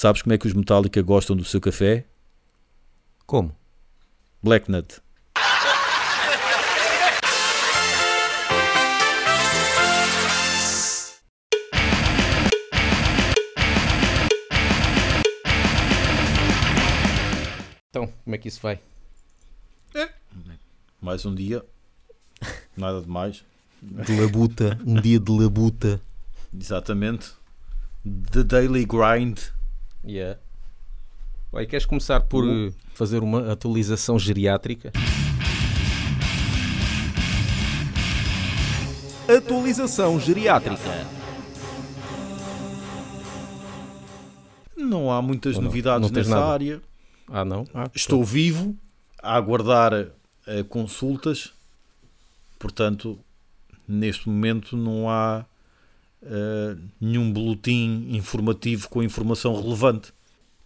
Sabes como é que os Metallica gostam do seu café? Como? Black Nut. Então, como é que isso vai? Mais um dia. Nada de mais. De labuta, um dia de labuta. Exatamente. The Daily Grind. Yeah. Vai, queres começar por uh, fazer uma atualização geriátrica? Atualização geriátrica. Não há muitas não? novidades Não nessa nada? área. Ah, não? Ah, Estou vivo a aguardar eh, consultas. Portanto, neste momento não há eh, nenhum boletim informativo com informação relevante.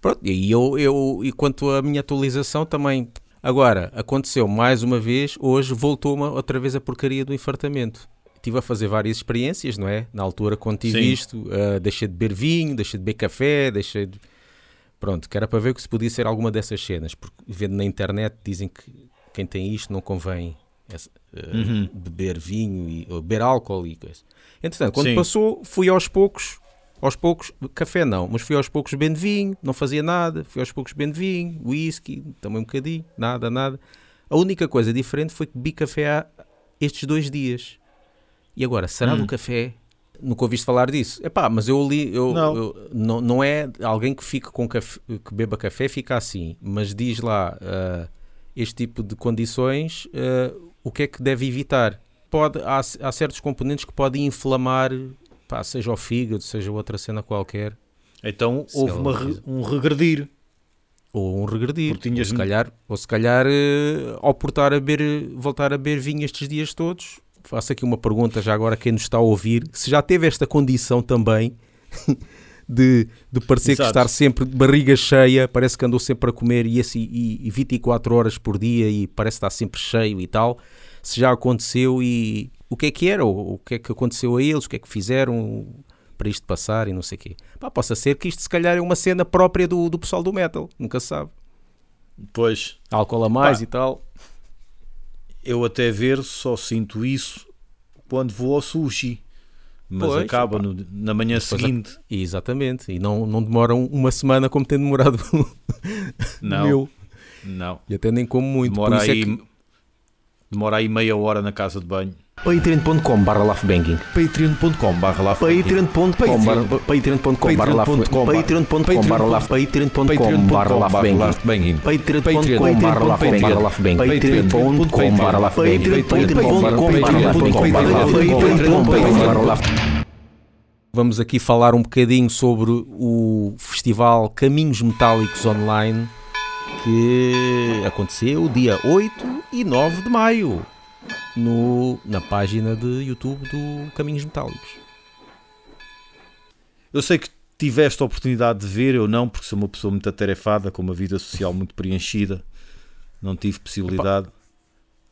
Pronto, e eu, eu, e quanto à minha atualização também. Agora, aconteceu mais uma vez, hoje voltou-me outra vez a porcaria do infartamento. Estive a fazer várias experiências, não é? Na altura, quando tive Sim. isto, ah, deixei de beber vinho, deixei de beber café, deixei de. Pronto, que era para ver que se podia ser alguma dessas cenas, porque vendo na internet dizem que quem tem isto não convém essa, ah, Uhum. beber vinho e ou beber álcool e coisa. Entretanto, quando Sim. passou, fui aos poucos, aos poucos, café não, mas fui aos poucos bebendo vinho, não fazia nada, fui aos poucos bebendo vinho, whisky, também um bocadinho, nada, nada. A única coisa diferente foi que bebi café há estes dois dias. E agora, será Hum. do café? Nunca ouviste falar disso? Epá, mas eu li, eu, Não. eu- não, não é alguém que fica com café, que beba café, fica assim, mas diz lá ah, este tipo de condições, ah, o que é que deve evitar? Pode, há, há certos componentes que podem inflamar, pá, seja o fígado, seja outra cena qualquer, Então Se houve uma re- um regredir. ou um regredir. Tinhas- ou se calhar, ou se calhar eh, ao portar a beber, voltar a beber vinho estes dias todos, faço aqui uma pergunta já agora a quem nos está a ouvir, se já teve esta condição também de, de parecer Exato. que estar sempre de barriga cheia, parece que andou sempre a comer e, assim, e, e 24 horas por dia e parece estar sempre cheio e tal, se já aconteceu e o que é que era, o, o que é que aconteceu a eles, o que é que fizeram para isto passar e não sei o quê. Pá, possa ser que isto se calhar é uma cena própria do, do pessoal do metal, nunca se sabe. Pois, Álcool a mais Pá. e tal. eu até ver só sinto isso quando vou ao sushi. Mas Pois, acaba no- na manhã seguinte. Exatamente. E não, não demoram uma semana como tem demorado Não, meu. não. E até nem como muito. Demora é aí, que- demora aí meia hora na casa de banho. patreon.com barra laughbanging patreon.com barra patreon.com barra patreon.com barra patreon.com barra laugh patreon.com barra laughbanging patreon.com barra laughbanging patreon.com barra laughbanging patreon.com barra laughbanging Vamos aqui falar um bocadinho sobre o festival Caminhos Metálicos Online que aconteceu dia 8 e 9 de maio no, na página de YouTube do Caminhos Metálicos. Eu sei que tiveste a oportunidade de ver, eu não, porque sou uma pessoa muito atarefada, com uma vida social muito preenchida. Não tive possibilidade.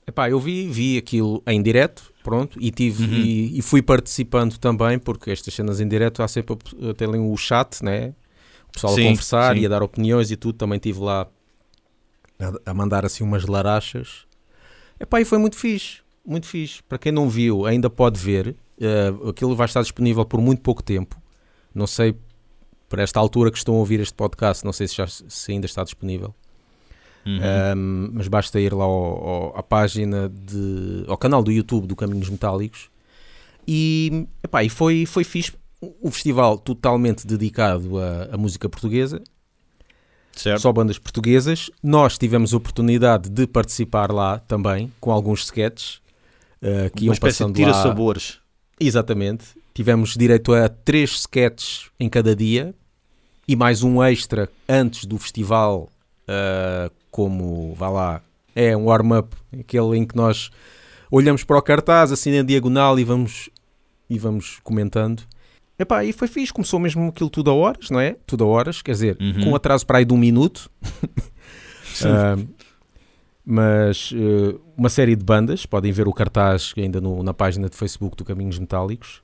Epá, eu vi, vi aquilo em direto, pronto, e, tive, Uhum. e, e fui participando também, porque estas cenas em direto há sempre até ali o chat, né? O pessoal Sim, a conversar sim. e a dar opiniões e tudo, também estive lá a, a mandar assim umas larachas. Epá, e foi muito fixe, muito fixe. Para quem não viu, ainda pode ver, eh, aquilo vai estar disponível por muito pouco tempo. Não sei, para esta altura que estão a ouvir este podcast, não sei se, já, se ainda está disponível. Uhum. Um, mas basta ir lá ao- ao- à página de, ao canal do YouTube do Caminhos Metálicos e, epá, e foi, foi fixe um festival totalmente dedicado à, à música portuguesa certo? só bandas portuguesas nós tivemos a oportunidade de participar lá também com alguns sketches uh, que iam de passando tira lá sabores. Exatamente. Tivemos direito a três sketches em cada dia e mais um extra antes do festival, ah, como, vá lá, é um warm-up, aquele em que nós olhamos para o cartaz, assim na diagonal e vamos, e vamos comentando. Epá, e foi fixe, começou mesmo aquilo tudo a horas, não é? Tudo a horas, quer dizer, Uhum. com atraso para aí de um minuto. Ah, mas eh, uma série de bandas, podem ver o cartaz ainda no- na página de Facebook do Caminhos Metálicos.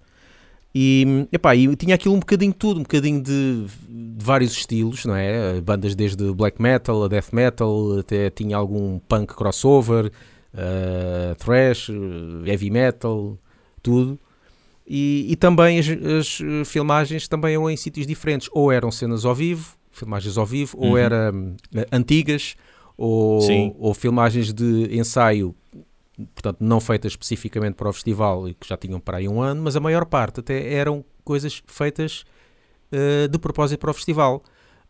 E, epá, e tinha aquilo um bocadinho de tudo, um bocadinho de, de, vários estilos, não é? Bandas desde black metal a death metal, até tinha algum punk crossover, uh, thrash, heavy metal, tudo. E, e também as, as, filmagens também eram em sítios diferentes, ou eram cenas ao vivo, filmagens ao vivo, uhum. ou eram uh, antigas, ou, ou filmagens de ensaio portanto, não feitas especificamente para o festival e que já tinham para aí um ano, mas a maior parte até eram coisas feitas uh, de propósito para o festival.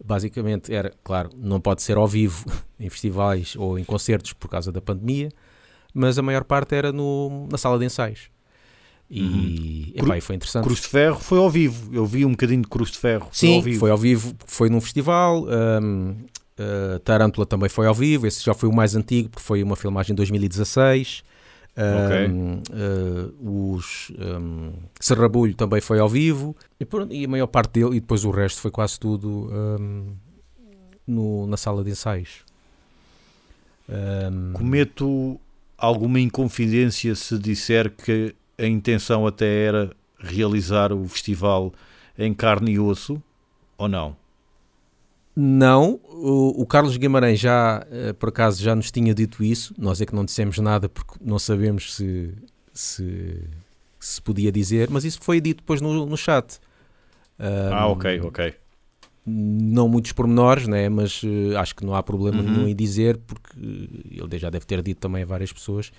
Basicamente era, claro, não pode ser ao vivo em festivais ou em concertos por causa da pandemia, mas a maior parte era no, na sala de ensaios. E, uhum. epá, foi interessante. Cruz de Ferro foi ao vivo. Eu vi um bocadinho de Cruz de Ferro. Sim, ao foi ao vivo. Foi num festival. Um, Uh, Tarântula também foi ao vivo, esse já foi o mais antigo, porque foi uma filmagem em 2016. Okay. uh, os um, Serrabulho também foi ao vivo e, e, a maior parte dele, e depois o resto foi quase tudo um, no, na sala de ensaios. Um, Cometo alguma inconfidência se disser que a intenção até era realizar o festival em carne e osso ou não? Não, o, o, Carlos Guimarães já, uh, por acaso, já nos tinha dito isso. Nós é que não dissemos nada porque não sabemos se, se, se podia dizer, mas isso foi dito depois no, no chat. Um, ah, ok, ok. Não muitos pormenores, né? mas uh, acho que não há problema uhum. nenhum em dizer, porque ele já deve ter dito também a várias pessoas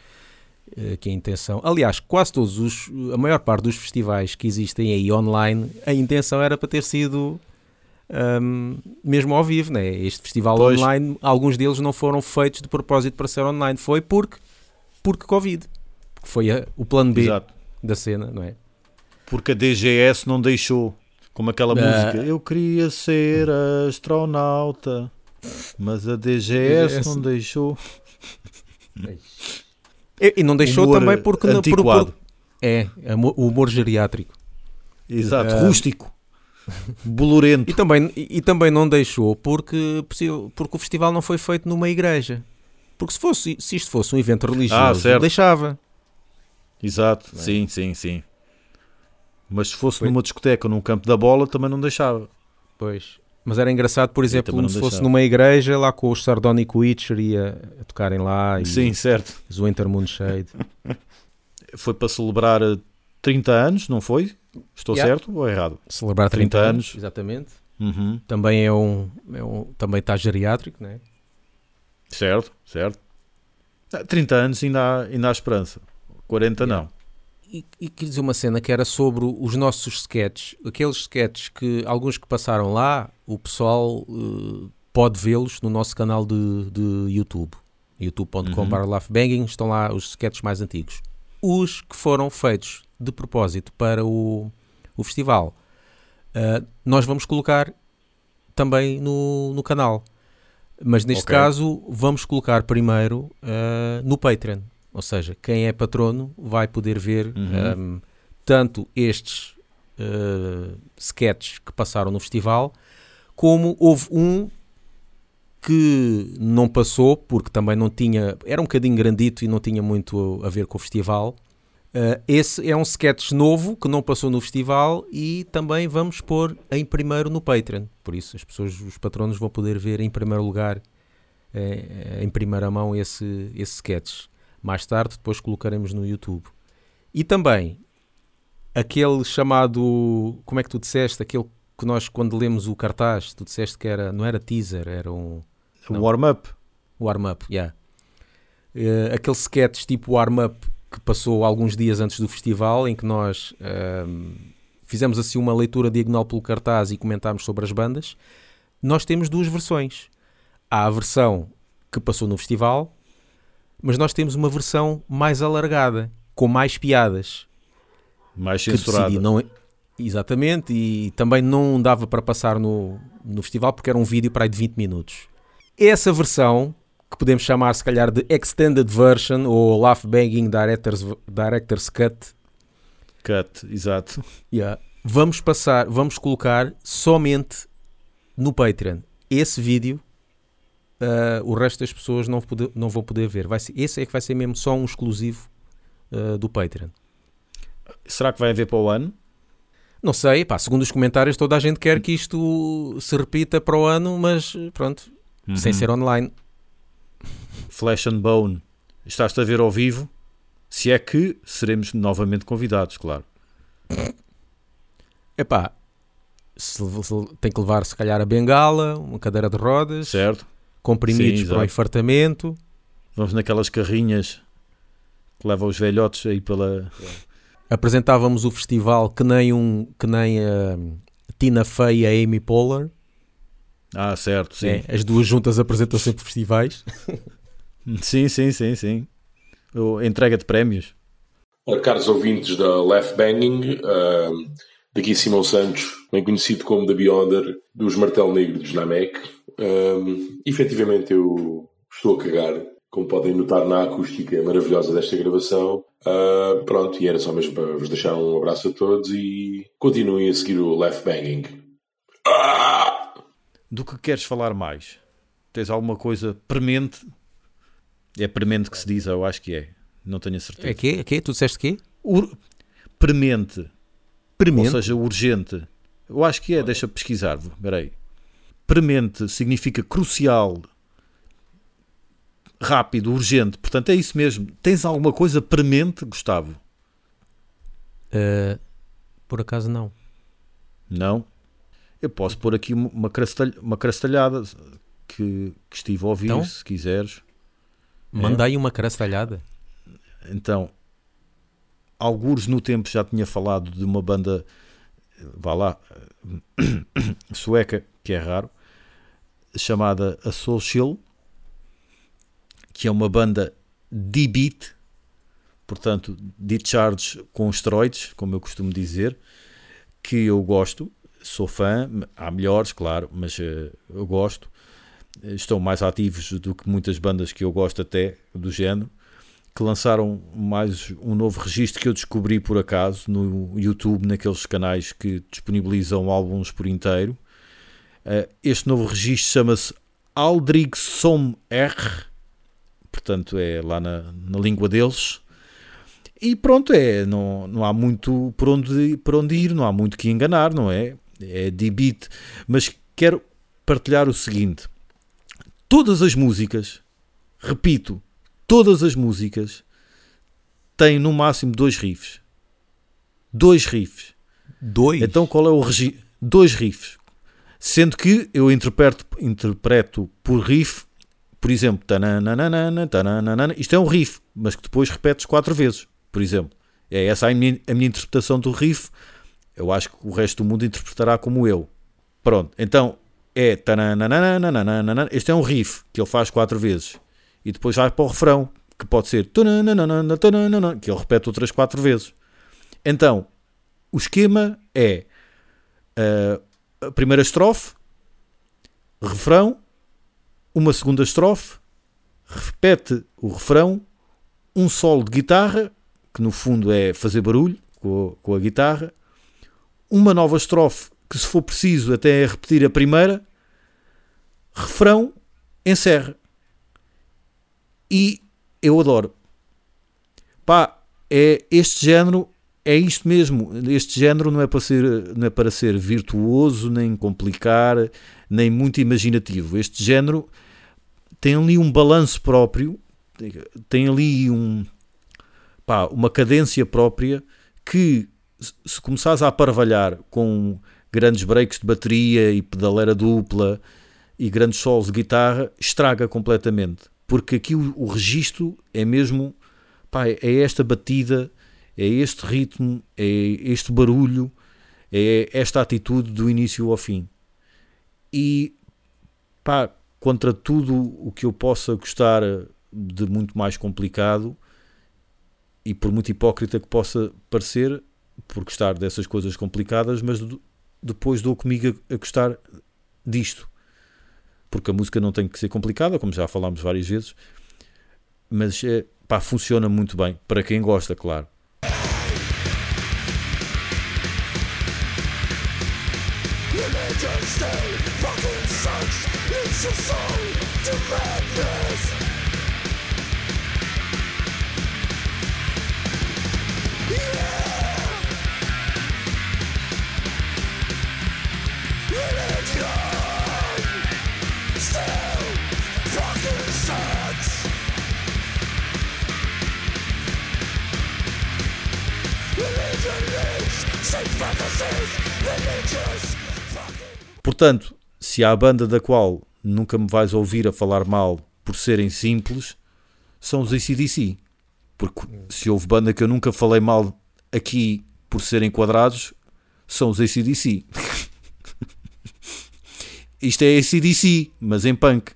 uh, que a intenção. Aliás, quase todos os. A maior parte dos festivais que existem aí online, a intenção era para ter sido um, mesmo ao vivo, né? Este festival pois. online, alguns deles não foram feitos de propósito para ser online, foi porque, porque Covid. Foi a, o plano B Exato. da cena, não é? Porque a DGS não deixou, como aquela uh, música, eu queria ser astronauta, mas a DGS, DGS. não deixou. E, e não deixou humor também porque por, por, é, o humor geriátrico. Exato, uh, rústico. bolorento. E também, e, também não deixou porque, porque o festival não foi feito numa igreja. Porque se, fosse, se isto fosse um evento religioso, ah, deixava. Exato, Bem. sim, sim, sim. Mas se fosse foi. numa discoteca ou num campo da bola, também não deixava. Pois. Mas era engraçado, por exemplo, se deixava. fosse numa igreja, lá com os Sardonic Witcher ia a tocarem lá. E sim, certo. O Winter Moonshade. foi para celebrar 30 anos, não foi? Estou yeah. certo ou errado? Celebrar 30, 30 anos. anos. Exatamente. Uhum. Também é um, é um. Também está geriátrico, não é? Certo, certo. 30 ah, anos ainda há, ainda há esperança. 40 yeah. não. E, e queria dizer uma cena que era sobre os nossos sketches, aqueles sketches que alguns que passaram lá, o pessoal uh, pode vê-los no nosso canal de, de YouTube, youtube.com.br uhum. estão lá os sketches mais antigos. Os que foram feitos de propósito para o, o festival, uh, nós vamos colocar também no, no canal. Mas neste okay. caso, vamos colocar primeiro uh, no Patreon. Ou seja, quem é patrono vai poder ver uhum. um, ah, tanto estes uh, sketches que passaram no festival, como houve um que não passou, porque também não tinha. Era um bocadinho grandito e não tinha muito a ver com o festival. Uh, esse é um sketch novo que não passou no festival e também vamos pôr em primeiro no Patreon. Por isso, as pessoas, os patronos vão poder ver em primeiro lugar, eh, em primeira mão, esse, esse sketch. Mais tarde, depois colocaremos no YouTube. E também aquele chamado. Como é que tu disseste? Aquele que nós, quando lemos o cartaz, tu disseste que era, não era teaser, era um. Warm-up. Warm-up, yeah. Uh, aquele sketch tipo warm-up que passou alguns dias antes do festival, em que nós um, fizemos assim uma leitura diagonal pelo cartaz e comentámos sobre as bandas. Nós temos duas versões. Há a versão que passou no festival, mas nós temos uma versão mais alargada, com mais piadas. Mais censurada. Não... Exatamente, e também não dava para passar no, no festival porque era um vídeo para aí de 20 minutos. Essa versão que podemos chamar se calhar de Extended Version ou Laugh Banging Director's, Director's Cut. Cut, exato. Yeah. Vamos passar, vamos colocar somente no Patreon esse vídeo. Uh, o resto das pessoas não, poder, não vão poder ver. Vai ser, esse é que vai ser mesmo só um exclusivo uh, do Patreon. Será que vai haver para o ano? Não sei, pá, segundo os comentários, toda a gente quer que isto se repita para o ano, mas pronto, Uhum. sem ser online. Flesh and Bone, estás-te a ver ao vivo? Se é que seremos novamente convidados, claro. Epá, se, se- tem que levar se calhar a bengala, uma cadeira de rodas, Certo? comprimidos Sim, para o enfartamento. Vamos naquelas carrinhas que levam os velhotes aí pela. Apresentávamos o festival que nem um que nem a Tina Fey e a Amy Poehler. Ah, certo, sim. É, as duas juntas apresentam sempre festivais. Sim, sim, sim, sim. O- entrega de prémios. Ora, caros ouvintes da Left Banging, ahm, daqui Simão Santos, bem conhecido como The Beyonder, dos Martel Negro de Namek. Um, efetivamente eu estou a cagar, como podem notar na acústica maravilhosa desta gravação. Ah, pronto, e era só mesmo para vos deixar um abraço a todos e continuem a seguir o Left Banging. Ah! Do que queres falar mais? Tens alguma coisa premente? É premente que se diz, eu acho que é. Não tenho a certeza. É quê? É quê? Tu disseste quê? Ur- premente, Premente. ou seja, urgente. Eu acho que é, deixa pesquisar. Espera aí. Premente significa crucial, rápido, urgente. Portanto, é isso mesmo. Tens alguma coisa premente, Gustavo? Uh, por acaso não. Não? Eu posso pôr aqui uma, crastalh uma crastalhada que, que estive a ouvir, Então? se quiseres. Mandei uma crastalhada. Então, alguns no tempo já tinha falado de uma banda, vá lá, sueca, que é raro, chamada A Social, que é uma banda D-Beat, portanto, discharge com esteroides, como eu costumo dizer, que eu gosto, sou fã, há melhores, claro, mas eh, eu gosto. Estão mais ativos do que muitas bandas que eu gosto até, do género que lançaram mais um novo registro que eu descobri por acaso no YouTube, naqueles canais que disponibilizam álbuns por inteiro. Eh, Este novo registro chama-se Aldrig Som R, portanto é lá na, na língua deles. E pronto, é, não, não há muito por onde, por onde ir, não há muito que enganar, não é? É de beat. Mas quero partilhar o seguinte: todas as músicas, repito, todas as músicas têm no máximo dois riffs. Dois riffs. Dois. Então qual é o registro? Dois riffs. Sendo que eu interpreto, interpreto por riff, por exemplo, isto é um riff, mas que depois repetes quatro vezes, por exemplo. É essa a minha, a minha interpretação do riff. Eu acho que o resto do mundo interpretará como eu. Pronto, então é este é um riff que ele faz quatro vezes e depois vai para o refrão que pode ser que ele repete outras quatro vezes. Então, o esquema é uh, a primeira estrofe, refrão, uma segunda estrofe, repete o refrão, um solo de guitarra, que no fundo é fazer barulho com a, com a guitarra, uma nova estrofe, que se for preciso até é repetir a primeira, refrão, encerra. E eu adoro. Pá, é este género é isto mesmo. Este género não é para ser, não é para ser virtuoso, nem complicar, nem muito imaginativo. Este género tem ali um balanço próprio, tem ali um, pá, uma cadência própria que, se começares a aparvalhar com grandes breaks de bateria e pedaleira dupla e grandes solos de guitarra, estraga completamente. Porque aqui o, o registro é mesmo, pá, é esta batida é este ritmo, é este barulho, é esta atitude do início ao fim. E pá, contra tudo o que eu possa gostar de muito mais complicado e por muito hipócrita que possa parecer, por gostar dessas coisas complicadas, mas depois dou comigo a, a gostar disto. Porque a música não tem que ser complicada, como já falámos várias vezes, mas é, pá, funciona muito bem, para quem gosta, claro. Portanto, se há banda da qual nunca me vais ouvir a falar mal por serem simples, são os ACDC. Porque se houve banda que eu nunca falei mal aqui por serem quadrados, são os ACDC. Isto é ACDC, mas em punk.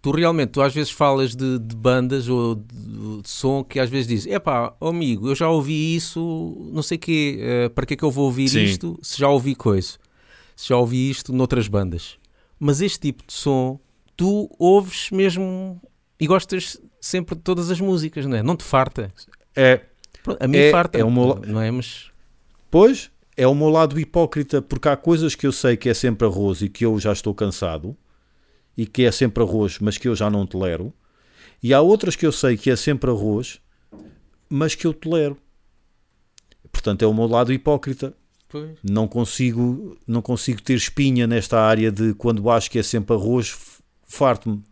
Tu realmente, tu às vezes falas de, de bandas ou de, de, som que às vezes dizes, epá, amigo, eu já ouvi isso, não sei o quê, uh, para que é que eu vou ouvir Sim. isto se já ouvi coisa, já ouvi isto noutras bandas. Mas este tipo de som, tu ouves mesmo e gostas sempre de todas as músicas, não é? Não te farta. É, A mim É- farta, é uma- não é? Mas Pois, é o meu lado hipócrita, porque há coisas que eu sei que é sempre arroz e que eu já estou cansado, e que é sempre arroz, mas que eu já não tolero, e há outras que eu sei que é sempre arroz, mas que eu tolero. Portanto, é o meu lado hipócrita. Não consigo, não consigo ter espinha nesta área de quando acho que é sempre arroz, farto-me.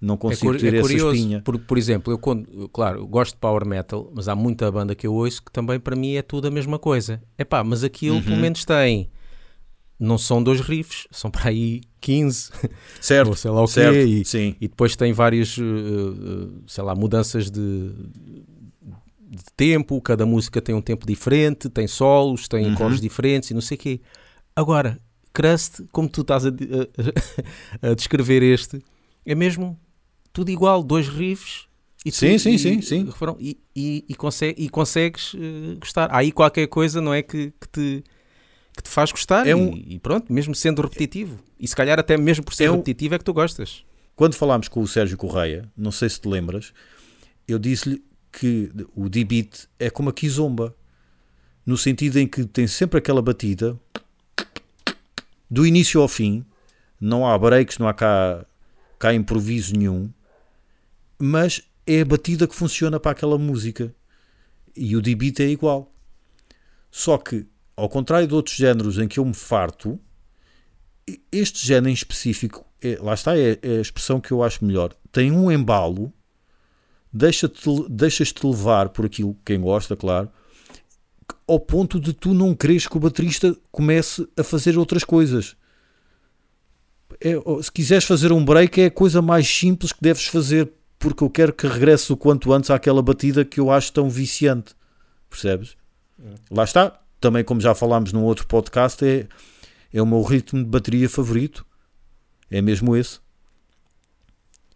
Não é, consigo cur- ter é essa curioso, espinha. porque, por exemplo, eu, quando, claro, eu gosto de power metal, mas há muita banda que eu ouço que também para mim é tudo a mesma coisa. Epá, mas aquilo Uhum. pelo menos tem, não são dois riffs, são para aí 15, Certo, ou sei lá o certo, quê, e, sim. e depois tem várias, uh, uh, sei lá, mudanças de, de tempo, cada música tem um tempo diferente, tem solos, tem Uhum. acordes diferentes e não sei o quê. Agora, Crust, como tu estás a, a- a descrever este, é mesmo tudo igual, dois riffs e tu- Sim, sim, e- sim, sim. E, e, e, consegue, e consegues uh, gostar. Há aí qualquer coisa, não é, que, que te que te faz gostar É e- um- e, pronto, mesmo sendo repetitivo. E se calhar até mesmo por ser É um- repetitivo é que tu gostas. Quando falámos com o Sérgio Correia, não sei se te lembras, eu disse-lhe que o D-Beat é como a Kizomba, no sentido em que tem sempre aquela batida do início ao fim, não há breaks, não há cá, cá improviso nenhum, mas é a batida que funciona para aquela música. E o D-Beat é igual. Só que, ao contrário de outros géneros em que eu me farto, este género em específico, é- lá está, é, é a expressão que eu acho melhor. Tem um embalo, deixa-te, deixas-te levar por aquilo, quem gosta, claro, ao ponto de tu não queres que o baterista comece a fazer outras coisas. É, se quiseres fazer um break, é a coisa mais simples que deves fazer, porque eu quero que regresse o quanto antes àquela batida que eu acho tão viciante. Percebes? Lá está. Também, como já falámos num outro podcast, é, é o meu ritmo de bateria favorito. É mesmo esse.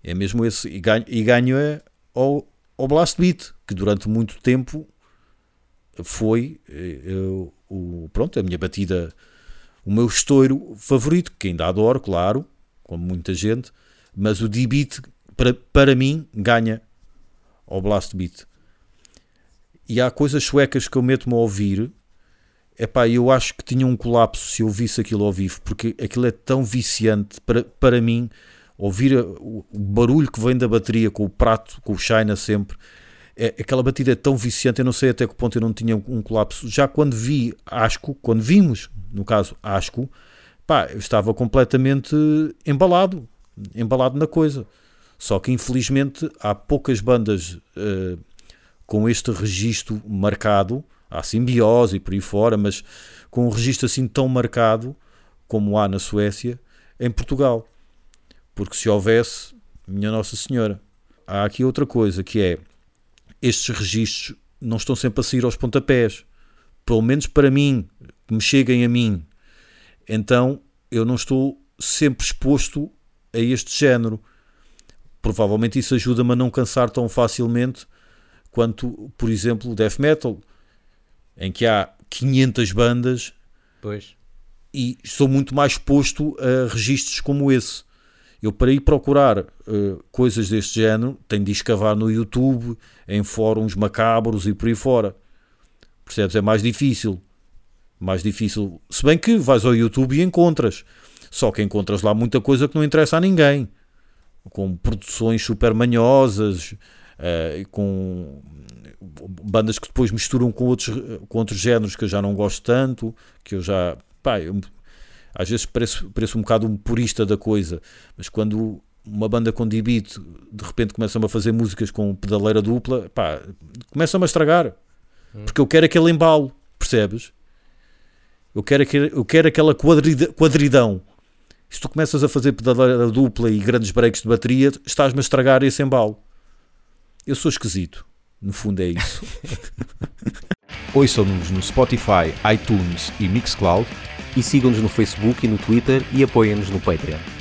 É mesmo esse. E ganho, e ganho é ao, ao Blast Beat, que durante muito tempo foi eh, eu- o, pronto, a minha batida, o meu estouro favorito, que ainda adoro, claro, como muita gente, mas o D-Beat, para, para mim, ganha ao Blast Beat. E há coisas suecas que eu meto-me a ouvir Epá, eu acho que tinha um colapso se eu visse aquilo ao vivo, porque aquilo é tão viciante para, para mim. Ouvir o, barulho que vem da bateria com o prato, com o China sempre, é, aquela batida é tão viciante. Eu não sei até que ponto eu não tinha um colapso. Já quando vi Asco, quando vimos, no caso, Asco, pá, eu estava completamente embalado, embalado na coisa. Só que infelizmente há poucas bandas eh, com este registro marcado, há simbiose e por aí fora, mas com um registro assim tão marcado como há na Suécia, em Portugal. Porque se houvesse, minha Nossa Senhora, há aqui outra coisa que é estes registros não estão sempre a sair aos pontapés. Pelo menos para mim, que me cheguem a mim. Então eu não estou sempre exposto a este género. Provavelmente isso ajuda-me a não cansar tão facilmente quanto, por exemplo, o death metal, em que há 500 bandas Pois. e estou muito mais exposto a registros como esse. Eu, para ir procurar eh, coisas deste género, tenho de escavar no YouTube, em fóruns macabros e por aí fora. Percebes? É mais difícil. Mais difícil. Se bem que vais ao YouTube e encontras. Só que encontras lá muita coisa que não interessa a ninguém. Com produções super manhosas, eh, com bandas que depois misturam com outros, com outros géneros que eu já não gosto tanto, que eu já. Pá, eu- às vezes pareço, pareço um bocado um purista da coisa, mas quando uma banda com D-Beat de repente começa-me a fazer músicas com pedaleira dupla, pá, começa-me a estragar. Porque eu quero aquele embalo, percebes? Eu quero, eu quero aquela quadrida, quadridão. Se tu começas a fazer pedaleira dupla e grandes breaks de bateria, estás-me a estragar esse embalo. Eu sou esquisito. No fundo é isso. Ouçam-nos no Spotify, iTunes e Mixcloud. E sigam-nos no Facebook e no Twitter e apoiem-nos no Patreon.